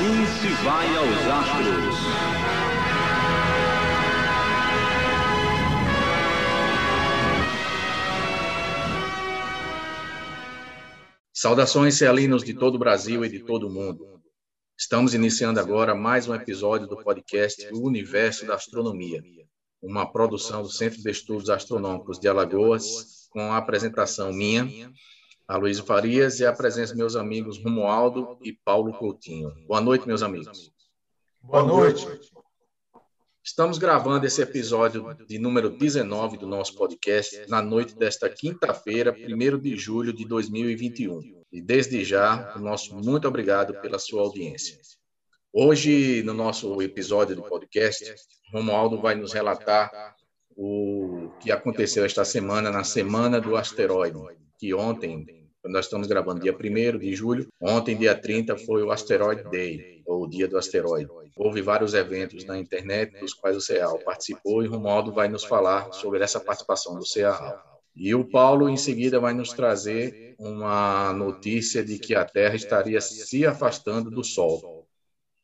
Assim se vai aos astros. Saudações cealinos de todo o Brasil e de todo o mundo. Estamos iniciando agora mais um episódio do podcast O Universo da Astronomia, uma produção do Centro de Estudos Astronômicos de Alagoas, com a apresentação minha, Aloysio Farias e a presença dos meus amigos Romualdo e Paulo Coutinho. Boa noite, meus amigos. Boa noite. Estamos gravando esse episódio de número 19 do nosso podcast na noite desta quinta-feira, 1 de julho de 2021. E desde já, o nosso muito obrigado pela sua audiência. Hoje, no nosso episódio do podcast, Romualdo vai nos relatar o que aconteceu esta semana, na Semana do Asteroide, que ontem nós estamos gravando dia 1 de julho. Ontem, dia 30, foi o Asteroid Day, ou o Dia do Asteroide. Houve vários eventos na internet, dos quais o CEAL participou, e Romualdo vai nos falar sobre essa participação do CEAL. E o Paulo, em seguida, vai nos trazer uma notícia de que a Terra estaria se afastando do Sol.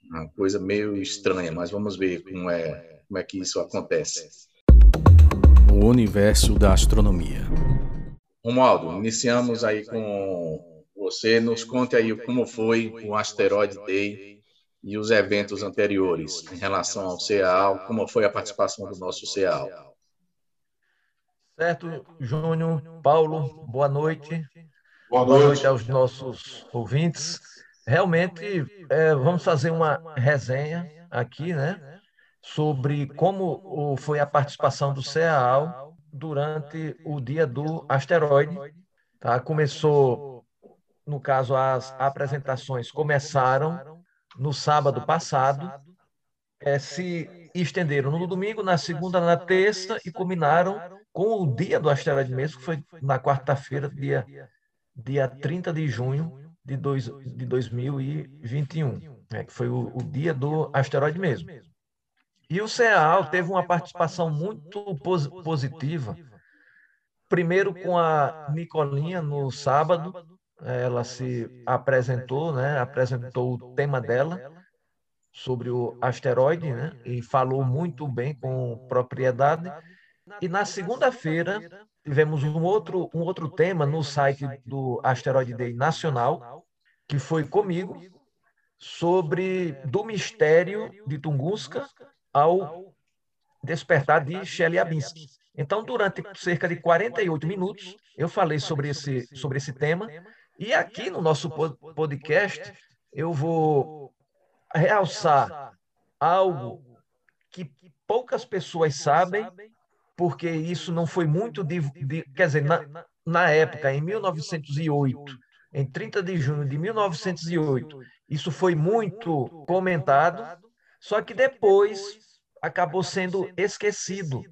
Uma coisa meio estranha, mas vamos ver como é, como é que isso acontece. O universo da astronomia. Romualdo, iniciamos aí com você. Nos conte aí como foi o Asteroid Day e os eventos anteriores em relação ao CEAL, como foi a participação do nosso CEAL. Certo, Júnior, Paulo, boa noite. Boa noite, boa noite aos nossos ouvintes. Realmente, é, vamos fazer uma resenha aqui, né, sobre como foi a participação do CEAL durante o dia do asteroide. Tá? Começou, no caso, as apresentações começaram no sábado passado, é, se estenderam no domingo, na segunda, na terça e culminaram com o dia do asteroide mesmo, que foi na quarta-feira, dia, dia 30 de junho de, dois, de 2021, né, que foi o, o dia do asteroide mesmo. E o CEAL teve uma participação muito pos positiva. Primeiro com a Nicolinha no sábado, ela se apresentou, né? Apresentou o tema dela sobre o asteroide, né? E falou muito bem com propriedade. E na segunda-feira tivemos um outro um outro tema no site do Asteroide Day Nacional, que foi comigo, sobre do mistério de Tunguska ao despertar de Chelyabinsk. Então, durante cerca de 48 minutos, eu falei sobre esse, sobre esse tema. E aqui no nosso podcast, eu vou realçar algo que poucas pessoas sabem, porque isso não foi muito. De, de, quer dizer, na, na época, em 1908, em 30 de junho de 1908, isso foi muito comentado, só que depois acabou sendo esquecido.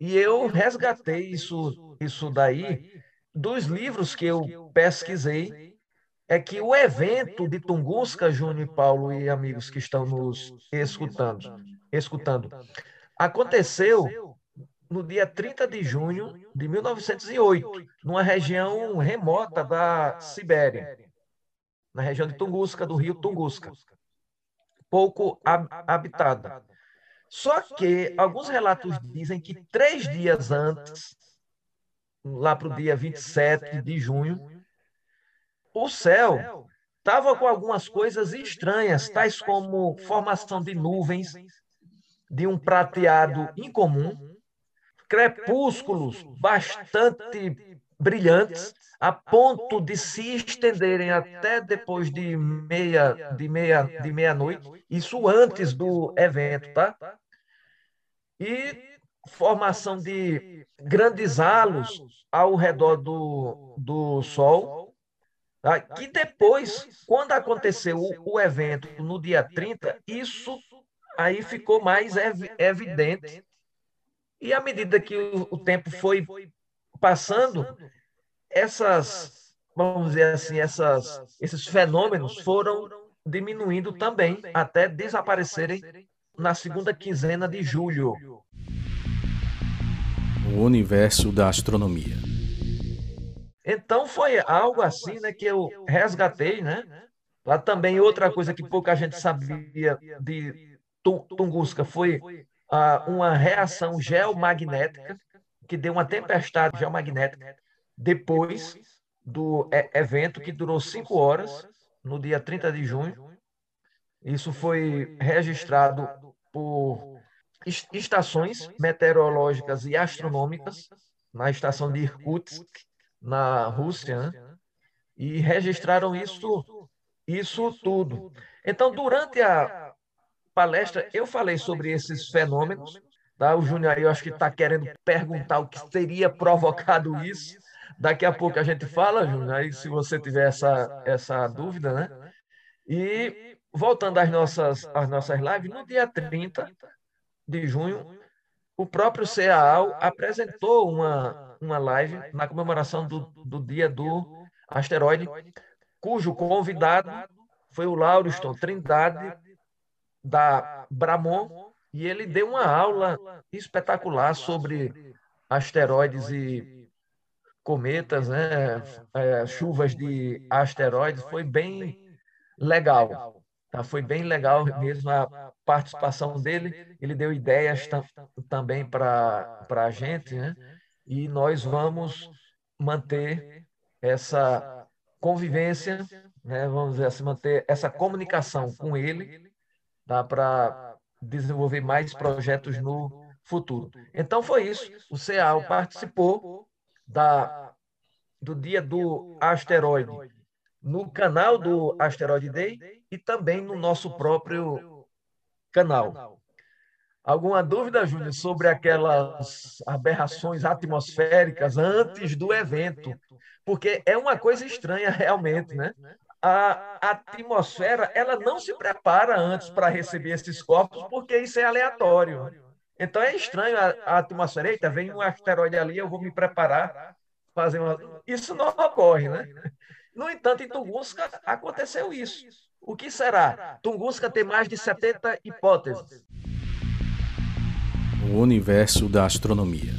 E eu resgatei isso, isso daí dos livros que eu pesquisei. É que o evento de Tunguska, Júnior e Paulo e amigos que estão nos escutando, escutando aconteceu no dia 30 de junho de 1908, numa região remota da Sibéria, na região de Tunguska, do rio Tunguska, pouco habitada. Só que alguns relatos dizem que três dias antes, lá para o dia 27 de junho, o céu estava com algumas coisas estranhas, tais como formação de nuvens de um prateado incomum, crepúsculos bastante brilhantes, a ponto de se estenderem até depois de meia de meia de meia-noite, isso antes do evento, tá? E formação de grandes halos ao redor do, do Sol, tá? que depois, quando aconteceu o, o evento no dia 30, isso aí ficou mais ev evidente. E à medida que o, o tempo foi passando, essas, vamos dizer assim, essas, esses fenômenos foram diminuindo também até desaparecerem na segunda quinzena de julho. O universo da astronomia. Então foi algo assim, né, que eu resgatei, né, Lá também outra coisa que pouca gente sabia de Tunguska foi ah, uma reação geomagnética que deu uma tempestade geomagnética depois do evento que durou cinco horas, no dia 30 de junho. Isso foi registrado por estações meteorológicas e astronômicas na estação de Irkutsk, na Rússia, né? e registraram isso, isso tudo. Então, durante a palestra, eu falei sobre esses fenômenos. Tá? O Júnior aí, eu acho que está querendo perguntar o que teria provocado isso. Daqui a pouco a gente fala, Júnior, aí se você tiver essa, essa dúvida, né? E voltando às nossas, às nossas lives, no dia 30 de junho, o próprio CAAL apresentou uma, uma live na comemoração do, do dia do asteroide, cujo convidado foi o Lauriston Trindade, da Bramon, e ele deu uma aula espetacular sobre asteroides e cometas, né? É, chuvas de asteroides, foi bem legal. Tá? Foi bem legal mesmo a participação dele. Ele deu ideias tam, também para a gente, né? e nós vamos manter essa convivência, né? vamos dizer assim, manter essa comunicação com ele tá? para desenvolver mais projetos no futuro. Então foi isso. O CEAL participou da, do dia do asteroide no canal do Asteroid Day e também no nosso próprio canal. Alguma dúvida, Júnior, sobre aquelas aberrações atmosféricas antes do evento? Porque é uma coisa estranha realmente, né? A atmosfera, ela não se prepara antes para receber esses corpos, porque isso é aleatório. Então é estranho a, a atmosfera. Eita, vem um asteroide ali, eu vou me preparar, fazer uma... Isso não ocorre, né? No entanto, em Tunguska aconteceu isso. O que será? Tunguska tem mais de 70 hipóteses. O universo da astronomia.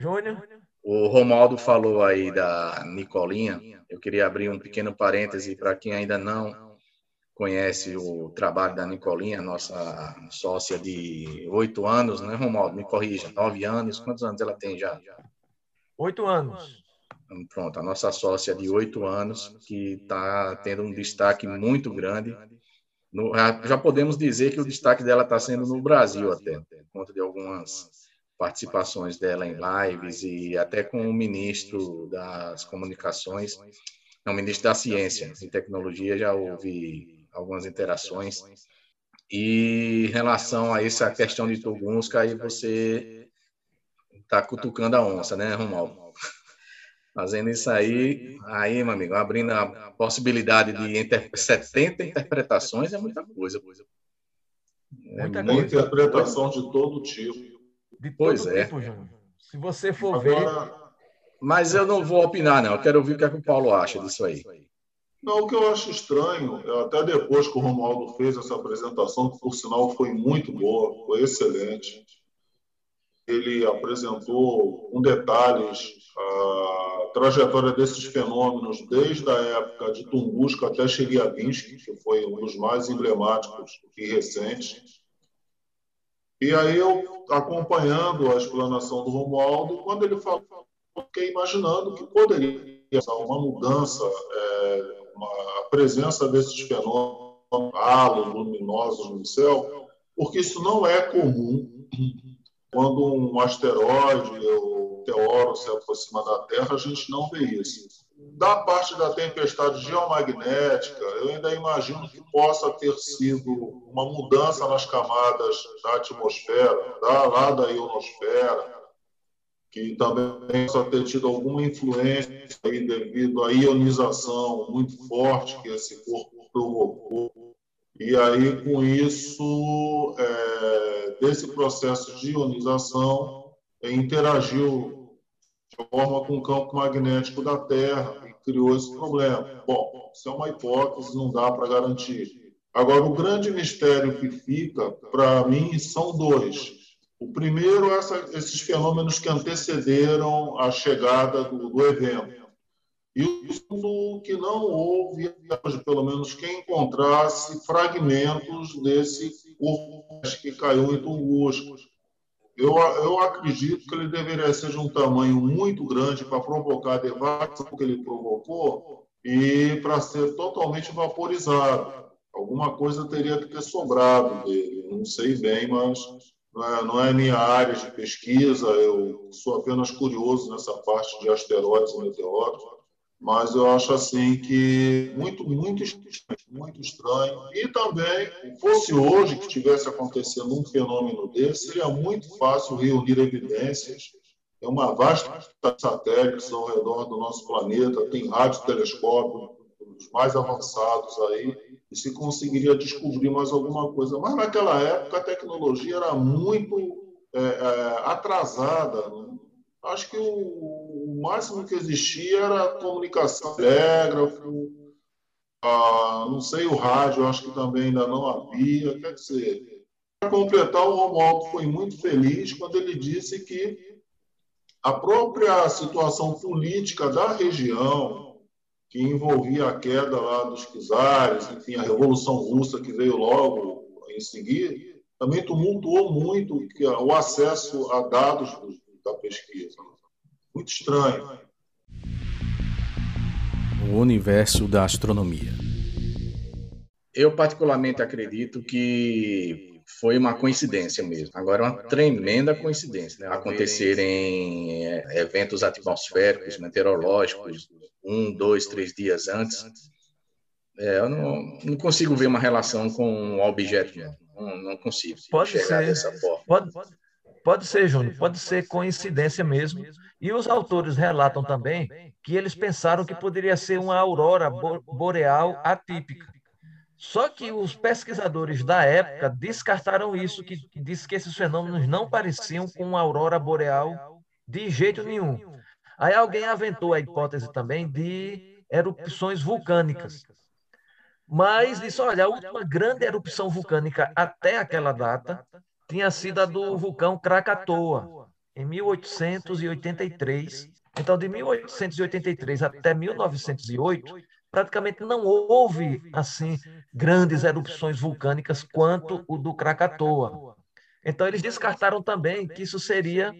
Júnior? O Romaldo falou aí da Nicolinha. Eu queria abrir um pequeno parêntese para quem ainda não conhece o trabalho da Nicolinha, nossa sócia de oito anos, né, Romaldo? Me corrija, nove anos. Quantos anos ela tem já? Oito anos. Pronto, a nossa sócia de oito anos, que está tendo um destaque muito grande. No, já podemos dizer que o destaque dela está sendo no Brasil até, por conta de algumas participações dela em lives e até com o ministro das comunicações, não, o ministro da ciência e tecnologia, já houve algumas interações. E em relação a essa questão de Tugunska, aí você está cutucando a onça, né, Romualdo? Fazendo isso aí, aí, meu amigo, abrindo a possibilidade de inter... 70 interpretações é muita coisa. É muita coisa. interpretação de todo tipo. De todo pois é. tipo, Júnior. Se você for Agora... ver. Mas eu não vou opinar, não. Eu quero ouvir o que, é que o Paulo acha disso aí. Não, o que eu acho estranho, até depois que o Romualdo fez essa apresentação, que por sinal foi muito boa, foi excelente, ele apresentou com detalhes a trajetória desses fenômenos desde a época de Tunguska até Chelyabinsk, que foi um dos mais emblemáticos e recentes. E aí eu, acompanhando a explanação do Romualdo, quando ele falou, fiquei imaginando que poderia ser uma mudança, é, uma, a presença desses fenômenos, halos luminosos no céu, porque isso não é comum quando um asteroide ou meteoro se aproxima da Terra, a gente não vê isso. Da parte da tempestade geomagnética, eu ainda imagino que possa ter sido uma mudança nas camadas da atmosfera, da, lá da ionosfera, que também possa ter tido alguma influência aí devido à ionização muito forte que esse corpo provocou e aí, com isso, é, desse processo de ionização, interagiu de forma com o campo magnético da Terra e criou esse problema. Bom, isso é uma hipótese, não dá para garantir. Agora, o grande mistério que fica, para mim, são dois. O primeiro, essa, esses fenômenos que antecederam a chegada do, do evento. E o segundo, que não houve, pelo menos, quem encontrasse fragmentos desse corpo que caiu em Tunguska. Eu, eu acredito que ele deveria ser de um tamanho muito grande para provocar a devastation que ele provocou e para ser totalmente vaporizado. Alguma coisa teria que ter sobrado dele. Não sei bem, mas não é, não é minha área de pesquisa. Eu sou apenas curioso nessa parte de asteroides e meteoros mas eu acho assim que muito, muito estranho, muito estranho. E também, fosse hoje que tivesse acontecendo um fenômeno desse, seria muito fácil reunir evidências. É uma vasta satélites ao redor do nosso planeta, tem radiotelescópio, os mais avançados aí, e se conseguiria descobrir mais alguma coisa. Mas naquela época a tecnologia era muito é, é, atrasada, né? acho que o máximo que existia era comunicação telégrafo, a, não sei, o rádio, acho que também ainda não havia. Quer dizer, para completar, o Romualdo foi muito feliz quando ele disse que a própria situação política da região, que envolvia a queda lá dos czares, enfim, a Revolução Russa que veio logo em seguida, também tumultuou muito o acesso a dados da pesquisa. Muito estranho. O universo da astronomia. Eu, particularmente, acredito que foi uma coincidência mesmo. Agora, uma tremenda coincidência. Né? Acontecerem é, eventos atmosféricos, meteorológicos, um, dois, três dias antes. É, eu não, não, consigo ver uma relação com o objeto. Não, não consigo. Pode ser. Dessa forma. Pode, Pode ser, Júnior, pode ser coincidência mesmo. E os autores relatam também que eles pensaram que poderia ser uma aurora boreal atípica. Só que os pesquisadores da época descartaram isso, que disse que esses fenômenos não pareciam com uma aurora boreal de jeito nenhum. Aí alguém aventou a hipótese também de erupções vulcânicas. Mas disse, olha, a última grande erupção vulcânica até aquela data tinha sido a do vulcão Krakatoa, em 1883. Então, de 1883 até 1908, praticamente não houve assim grandes erupções vulcânicas quanto o do Krakatoa. Então, eles descartaram também que isso seria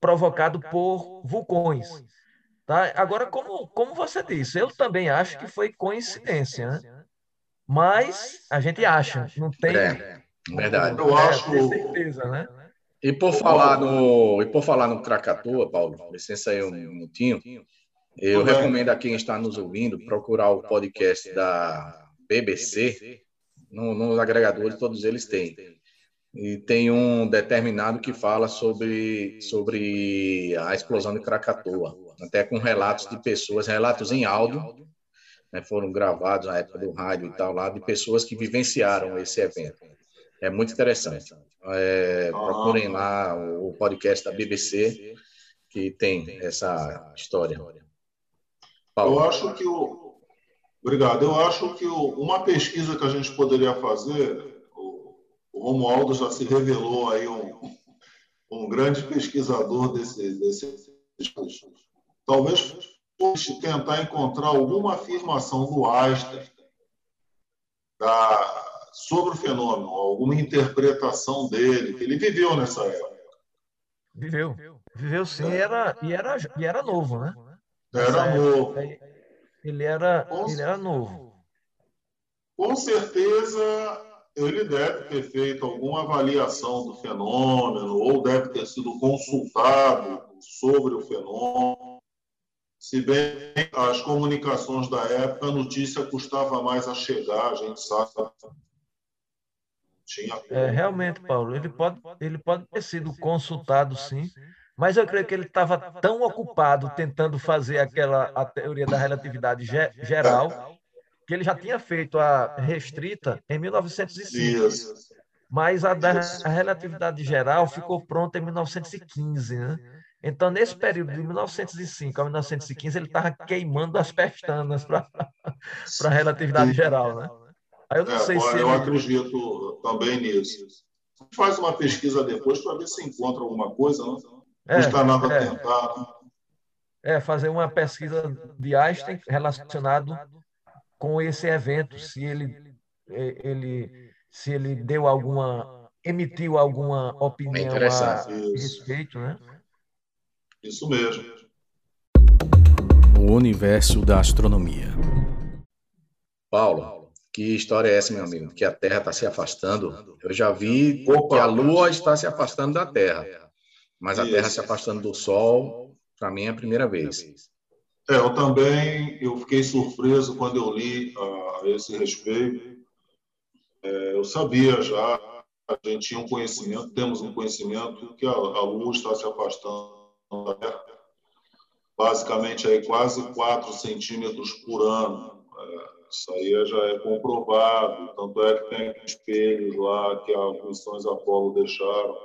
provocado por vulcões. Tá? Agora, como, como você disse, eu também acho que foi coincidência, né? mas a gente acha, não tem. É. Verdade. Eu acho. É, certeza, né? E por falar no, e por falar no Krakatoa, Paulo, licença aí um minutinho. Eu recomendo a quem está nos ouvindo procurar o podcast da BBC, no, nos agregadores todos eles têm. E tem um determinado que fala sobre, sobre a explosão de Krakatoa, até com relatos de pessoas, relatos em áudio, né, foram gravados na época do rádio e tal, lá, de pessoas que vivenciaram esse evento. É muito interessante. É, procurem lá o podcast da BBC, que tem essa história. Paulo. Eu acho que o. Obrigado. Eu acho que o... uma pesquisa que a gente poderia fazer, o, Romualdo já se revelou aí um, um grande pesquisador desse, desse. Talvez fosse tentar encontrar alguma afirmação do Einstein da, sobre o fenômeno, alguma interpretação dele, que ele viveu nessa época. Viveu, viveu sim, é. era, e, era, e era novo, né? Era novo. ele era, ele era novo. Com certeza, ele deve ter feito alguma avaliação do fenômeno, ou deve ter sido consultado sobre o fenômeno. Se bem as comunicações da época, a notícia custava mais a chegar, a gente sabe. É, realmente, Paulo, ele pode, ele pode ter sido consultado, sim, mas eu creio que ele estava tão ocupado tentando fazer aquela a teoria da relatividade geral que ele já tinha feito a restrita em 1905. Isso. Mas a da a relatividade geral ficou pronta em 1915, né? Então, nesse período de 1905 a 1915, ele estava queimando as pestanas para a relatividade geral, né? Aí eu não é, sei se. Eu ele... acredito também nisso. Faz uma pesquisa depois para ver se encontra alguma coisa, não? Né? É, Custa nada é. tentar. Né? É, fazer uma pesquisa de Einstein relacionado com esse evento, se ele, é, ele, se ele deu alguma, emitiu alguma opinião a respeito, né? Isso mesmo. O universo da astronomia. Paulo, que história é essa, meu amigo? Que a Terra está se afastando. Eu já vi que a Lua está se afastando da Terra, mas a Terra se afastando do Sol, para mim é a primeira vez. É, eu também eu fiquei surpreso quando eu li a, a esse respeito. É, eu sabia já, a gente tinha um conhecimento, temos um conhecimento que a, a Lua está se afastando da Terra, basicamente aí quase 4 centímetros por ano. Isso aí já é comprovado, tanto é que tem espelhos lá que as missões Apolo deixaram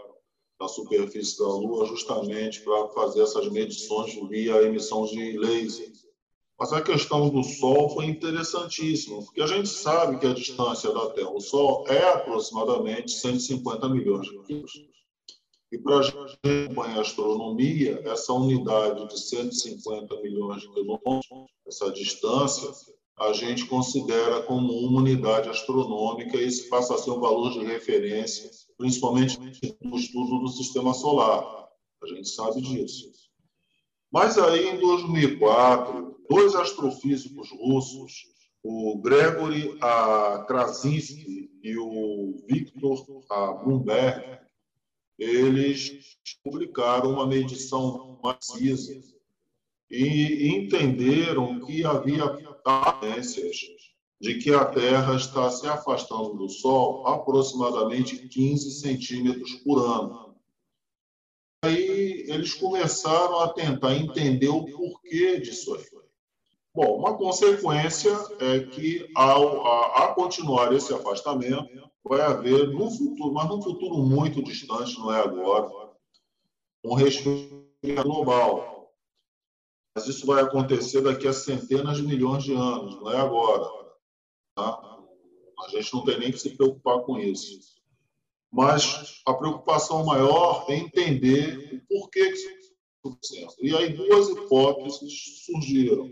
na superfície da Lua, justamente para fazer essas medições via emissão de laser. Mas a questão do Sol foi interessantíssima, porque a gente sabe que a distância da Terra ao Sol é aproximadamente 150 milhões de quilômetros. E para a gente acompanhar a astronomia, essa unidade de 150 milhões de quilômetros, essa distância, a gente considera como uma unidade astronômica e esse passa a ser um valor de referência, principalmente no estudo do sistema solar. A gente sabe disso. Mas aí, em 2004, dois astrofísicos russos, o Gregory Krasinski e o Viktor a Bloomberg, eles publicaram uma medição maciça e entenderam que havia tendências de que a Terra está se afastando do Sol aproximadamente 15 centímetros por ano. Aí eles começaram a tentar entender o porquê disso aí. Bom, uma consequência é que, ao a, a continuar esse afastamento, vai haver no futuro, mas num futuro muito distante, não é agora, um resfriamento global mas isso vai acontecer daqui a centenas de milhões de anos, não é agora. Tá? A gente não tem nem que se preocupar com isso. Mas a preocupação maior é entender o porquê que isso está acontecendo. E aí duas hipóteses surgiram.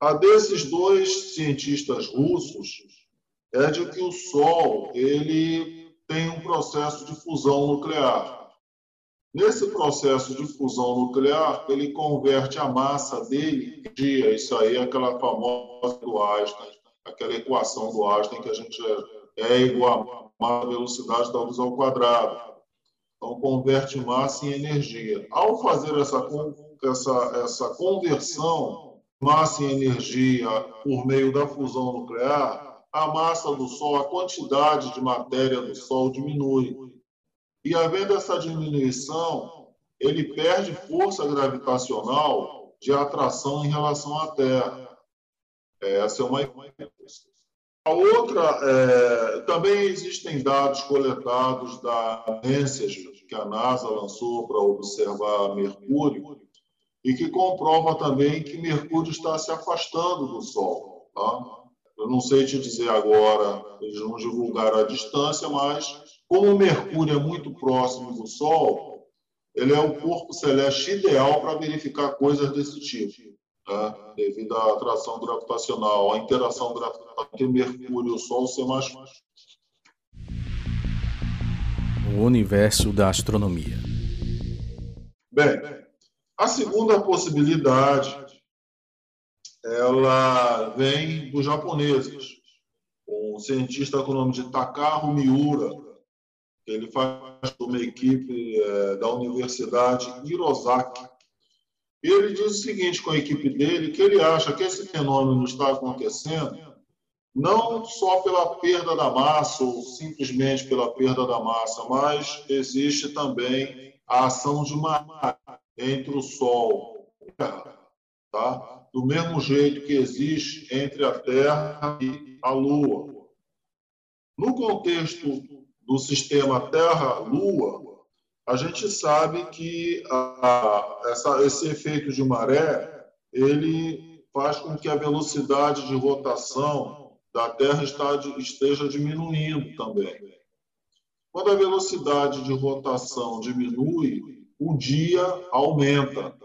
A desses dois cientistas russos é de que o Sol ele tem um processo de fusão nuclear. Nesse processo de fusão nuclear, ele converte a massa dele em dia. Isso aí é aquela famosa do Einstein, aquela equação do Einstein que a gente é, é igual a velocidade da luz ao quadrado. Então, converte massa em energia. Ao fazer essa, essa, essa conversão massa em energia por meio da fusão nuclear, a massa do Sol, a quantidade de matéria do Sol diminui. E havendo essa diminuição, ele perde força gravitacional de atração em relação à Terra. Essa é uma a outra, é, também existem dados coletados da Messenger, que a NASA lançou para observar Mercúrio, e que comprova também que Mercúrio está se afastando do Sol. Tá? Eu não sei te dizer agora, eles não divulgaram a distância, mas como o Mercúrio é muito próximo do Sol, ele é o corpo celeste ideal para verificar coisas desse tipo, tá? devido à atração gravitacional, a interação gravitacional entre Mercúrio e o Sol ser mais o universo da astronomia. Bem, a segunda possibilidade ela vem dos japoneses. Um cientista com o nome de Takaru Miura, ele faz uma equipe é, da Universidade Hirosaki. E ele diz o seguinte com a equipe dele, que ele acha que esse fenômeno está acontecendo não só pela perda da massa ou simplesmente pela perda da massa, mas existe também a ação de uma entre o Sol e a Terra, tá? Do mesmo jeito que existe entre a Terra e a Lua. No contexto do sistema Terra-Lua, a gente sabe que a, essa, esse efeito de maré ele faz com que a velocidade de rotação da Terra esteja diminuindo também. Quando a velocidade de rotação diminui, o dia aumenta.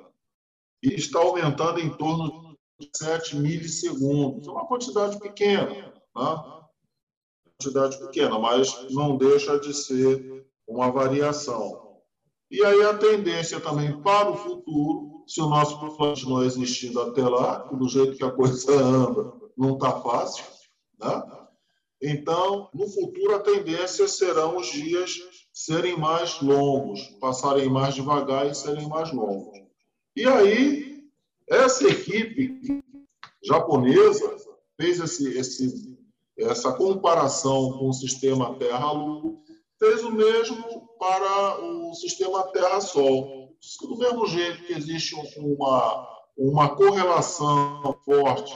e está aumentando em torno de 7 milissegundos. É uma quantidade pequena, né? Quantidade pequena, mas não deixa de ser uma variação. E aí a tendência também para o futuro, se o nosso plano não existindo até lá, do jeito que a coisa anda, não está fácil, né? Então, no futuro, a tendência serão os dias serem mais longos, passarem mais devagar e serem mais longos. E aí, essa equipe japonesa fez esse, esse, essa comparação com o sistema Terra-Lua, fez o mesmo para o sistema Terra-Sol. Do mesmo jeito que existe uma, uma correlação forte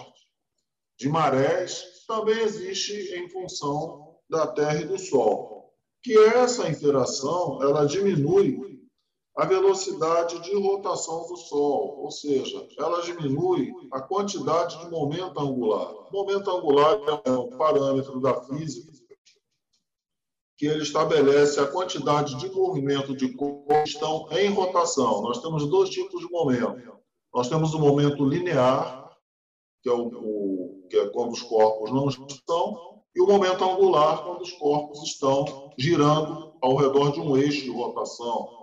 de marés, também existe em função da Terra e do Sol. Que essa interação ela diminui a velocidade de rotação do Sol, ou seja, ela diminui a quantidade de momento angular. Momento angular é um parâmetro da física que ele estabelece a quantidade de movimento de corpos que estão em rotação. Nós temos dois tipos de momento. Nós temos o momento linear, que é, o, o, que é quando os corpos não estão, e o momento angular, quando os corpos estão girando ao redor de um eixo de rotação.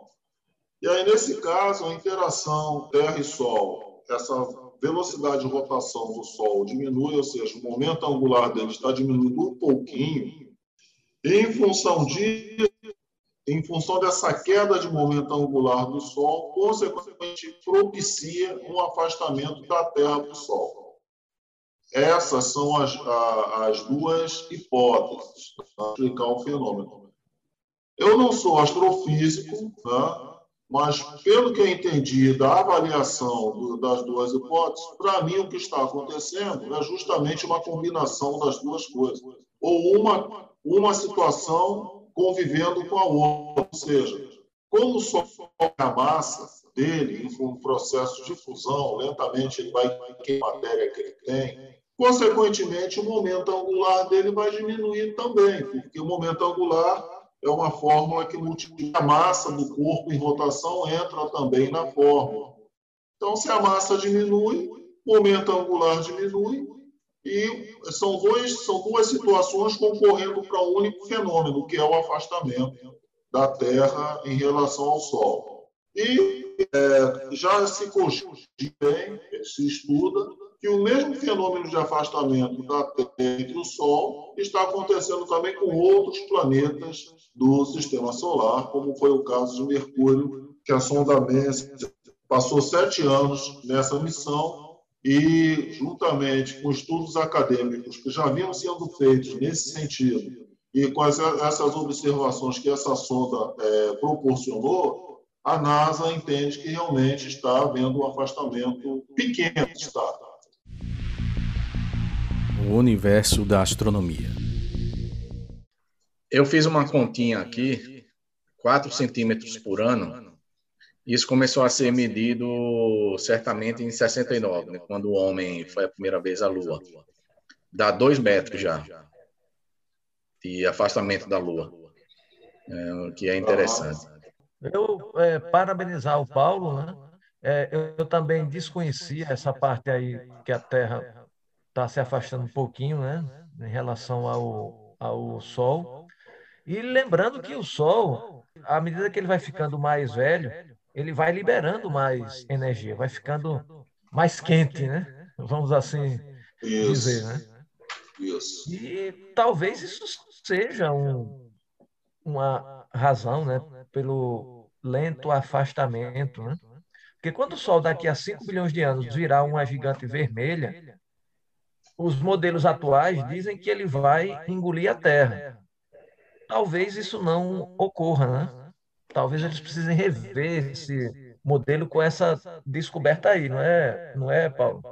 E aí, nesse caso, a interação Terra e Sol, essa velocidade de rotação do Sol diminui, ou seja, o momento angular dele está diminuindo um pouquinho, em função de em função dessa queda de momento angular do Sol, consequentemente propicia um afastamento da Terra do Sol. Essas são as, as duas hipóteses para explicar o fenômeno. Eu não sou astrofísico, né? Mas pelo que eu entendi da avaliação do, das duas hipóteses, para mim o que está acontecendo é justamente uma combinação das duas coisas, ou uma uma situação convivendo com a outra. Ou seja, como só a massa dele, em um processo de fusão, lentamente ele vai queimar a matéria que ele tem, consequentemente o momento angular dele vai diminuir também, porque o momento angular é uma fórmula que multiplica a massa do corpo em rotação, entra também na fórmula. Então, se a massa diminui, o momento angular diminui, e são, dois, são duas situações concorrendo para um único fenômeno, que é o afastamento da Terra em relação ao Sol. E é, já se bem, se estuda, que o mesmo fenômeno de afastamento da Terra entre o Sol está acontecendo também com outros planetas do Sistema Solar, como foi o caso de Mercúrio, que a sonda MESS passou sete anos nessa missão e, juntamente com estudos acadêmicos que já vinham sendo feitos nesse sentido, e com essas observações que essa sonda é, proporcionou, a NASA entende que realmente está havendo um afastamento pequeno do Estado. O universo da astronomia. Eu fiz uma continha aqui, 4 centímetros por ano, isso começou a ser medido certamente em 69, né, quando o homem foi a primeira vez à Lua. Dá dois metros já de afastamento da Lua, é, que é interessante. Eu é, parabenizar o Paulo, né? É, eu, eu, também desconhecia essa parte aí que a Terra está se afastando um pouquinho, né, em relação ao, ao Sol. E lembrando que o Sol, à medida que ele vai ficando mais velho, ele vai liberando mais energia, vai ficando mais quente, né? Vamos assim isso. dizer, né? Isso. E talvez isso seja um, uma razão, né, pelo lento afastamento, né? Porque quando o Sol daqui a 5 bilhões de anos virar uma gigante vermelha, os modelos atuais dizem que ele vai engolir a Terra. Talvez isso não ocorra, né? talvez eles precisem rever esse modelo com essa descoberta aí, não é, não é, Paulo?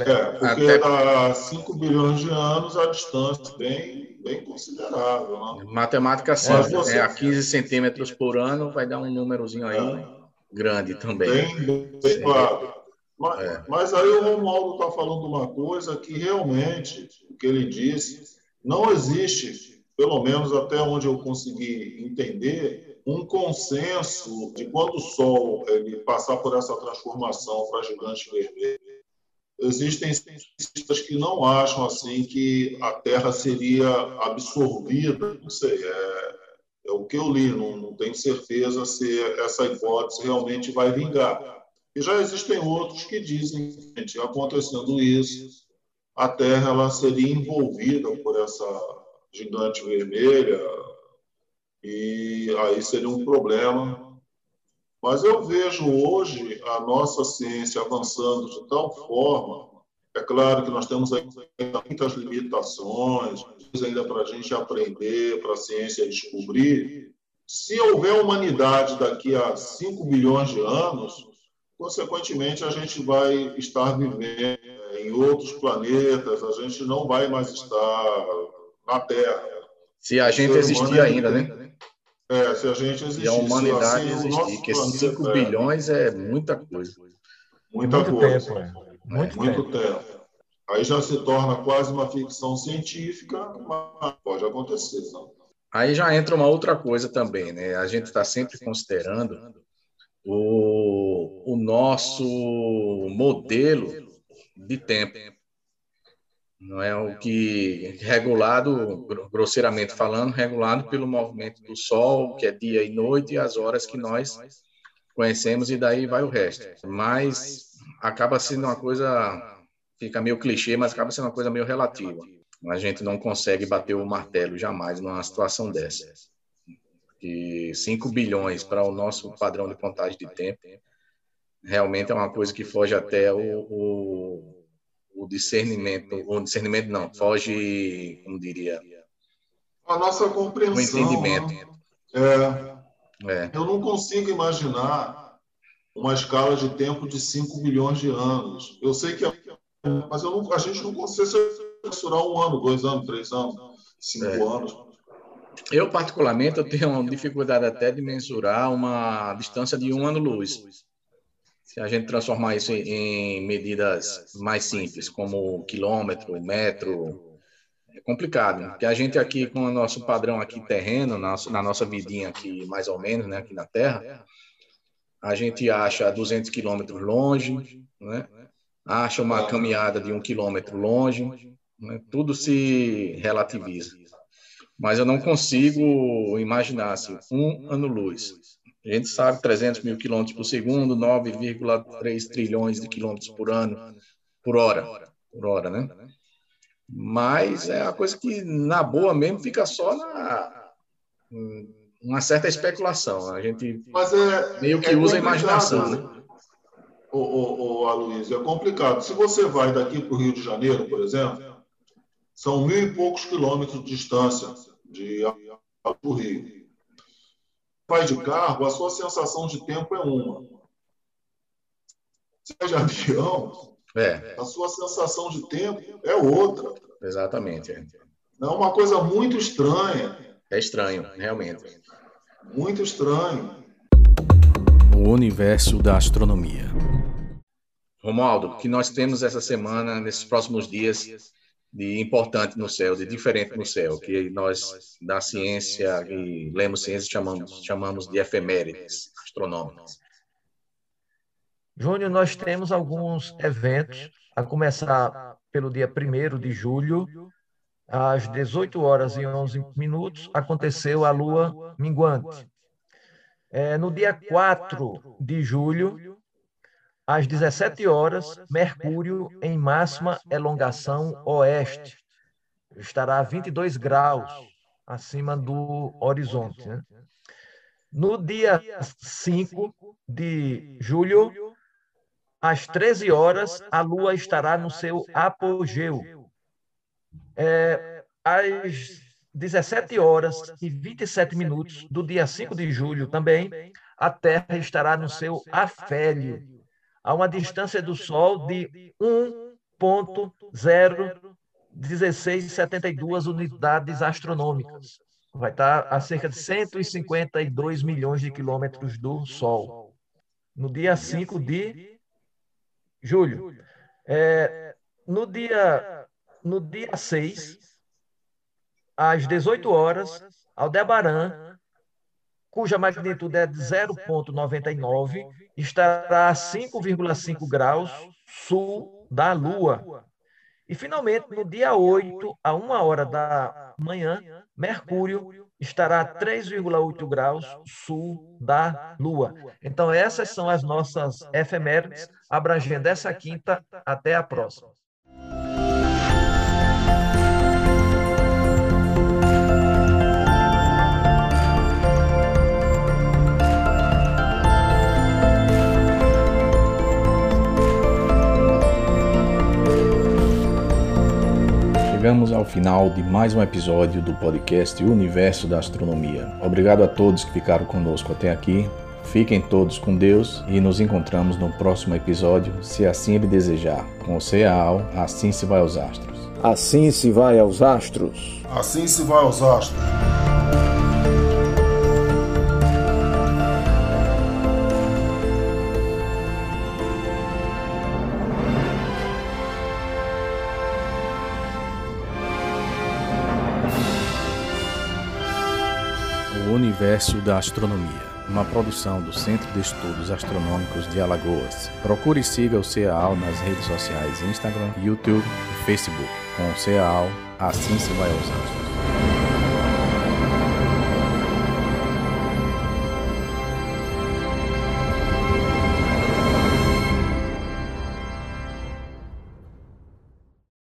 É, porque Até... há 5 bilhões de anos a distância bem, bem considerável. Né? Matemática simples, é, você... é, a 15 centímetros por ano vai dar um númerozinho aí é. grande também. Bem, bem claro. Mas, é. mas aí o Romualdo está falando uma coisa que realmente, o que ele disse, não existe, pelo menos até onde eu consegui entender, um consenso de quando o Sol ele passar por essa transformação para gigante vermelho, existem cientistas que não acham assim que a Terra seria absorvida, não sei, é, é o que eu li, não, não tenho certeza se essa hipótese realmente vai vingar. E já existem outros que dizem que, acontecendo isso, a Terra ela seria envolvida por essa gigante vermelha, e aí seria um problema. Mas eu vejo hoje a nossa ciência avançando de tal forma, é claro que nós temos ainda muitas limitações, ainda para a gente aprender, para a ciência descobrir. Se houver humanidade daqui a 5 bilhões de anos, consequentemente a gente vai estar vivendo em outros planetas, a gente não vai mais estar na Terra. Se a gente existir ainda, né? É, se a gente existir. E a humanidade assim, existir, porque 5 bilhões é muita coisa. Muita muito coisa. Tempo, é. Muito, muito tempo. tempo. Aí já se torna quase uma ficção científica, mas pode acontecer. Não? Aí já entra uma outra coisa também, né? A gente está sempre considerando o, o nosso modelo de tempo não é o que regulado, grosseiramente falando, regulado pelo movimento do Sol, que é dia e noite, e as horas que nós conhecemos, e daí vai o resto. Mas acaba sendo uma coisa, fica meio clichê, mas acaba sendo uma coisa meio relativa. A gente não consegue bater o martelo jamais numa situação dessa. E 5 bilhões para o nosso padrão de contagem de tempo realmente é uma coisa que foge até o, o o discernimento, o discernimento não, foge, como diria, a nossa compreensão. O entendimento. Né? É, é. Eu não consigo imaginar uma escala de tempo de 5 milhões de anos. Eu sei que, é, mas eu não, a gente não consegue mensurar um ano, dois anos, três anos, cinco é. anos. Eu, particularmente, eu tenho dificuldade até de mensurar uma distância de um ano-luz se a gente transformar isso em medidas mais simples, como quilômetro, metro, é complicado, porque a gente aqui com o nosso padrão aqui terreno, na nossa vidinha aqui mais ou menos, né, aqui na Terra, a gente acha 200 quilômetros longe, né? acha uma caminhada de um quilômetro longe, né? tudo se relativiza. Mas eu não consigo imaginar assim, um ano-luz. A gente sabe 300 mil quilômetros por segundo, 9,3 trilhões de quilômetros por ano, por hora, por hora, né? Mas é a coisa que, na boa mesmo, fica só na uma certa especulação. A gente é, meio que é usa a imaginação, né? O, o, o Aloysio, é complicado. Se você vai daqui para o Rio de Janeiro, por exemplo, são mil e poucos quilômetros de distância de para o Rio vai de carro, a sua sensação de tempo é uma. Se vai de avião, é. a sua sensação de tempo é outra. Exatamente. É. é uma coisa muito estranha. É estranho, realmente. Muito estranho. O universo da astronomia. Romualdo, o que nós temos essa semana, nesses próximos dias, de importante no céu, de diferente no céu, que nós da ciência e lemos ciência chamamos chamamos de efemérides astronômicas. Júnior, nós temos alguns eventos, a começar pelo dia 1 de julho, às 18 horas e 11 minutos, aconteceu a lua minguante. É, no dia 4 de julho, às 17 horas, Mercúrio em máxima elongação oeste. Estará a 22 graus acima do horizonte. Né? No dia 5 de julho, às 13 horas, a Lua estará no seu apogeu. É, às 17 horas e 27 minutos do dia 5 de julho também, a Terra estará no seu afélio a uma distância do Sol de 1.01672 unidades astronômicas. Vai estar a cerca de 152 milhões de quilômetros do Sol. No dia 5 de julho. É, no, dia, no dia 6, às 18 horas, Aldebaran cuja magnitude é de 0,99, estará a 5,5 graus sul da Lua. E, finalmente, no dia 8, a 1 hora da manhã, Mercúrio estará a 3,8 graus sul da Lua. Então, essas são as nossas efemérides, abrangendo essa quinta até a próxima. Chegamos ao final de mais um episódio do podcast Universo da Astronomia. Obrigado a todos que ficaram conosco até aqui. Fiquem todos com Deus e nos encontramos no próximo episódio, se assim ele desejar. Com o CEAL, assim se vai aos astros. Assim se vai aos astros. Assim se vai aos astros. Universo da Astronomia, uma produção do Centro de Estudos Astronômicos de Alagoas. Procure e siga o CEAL nas redes sociais Instagram, YouTube e Facebook. Com o CEAL, assim se vai aos astros.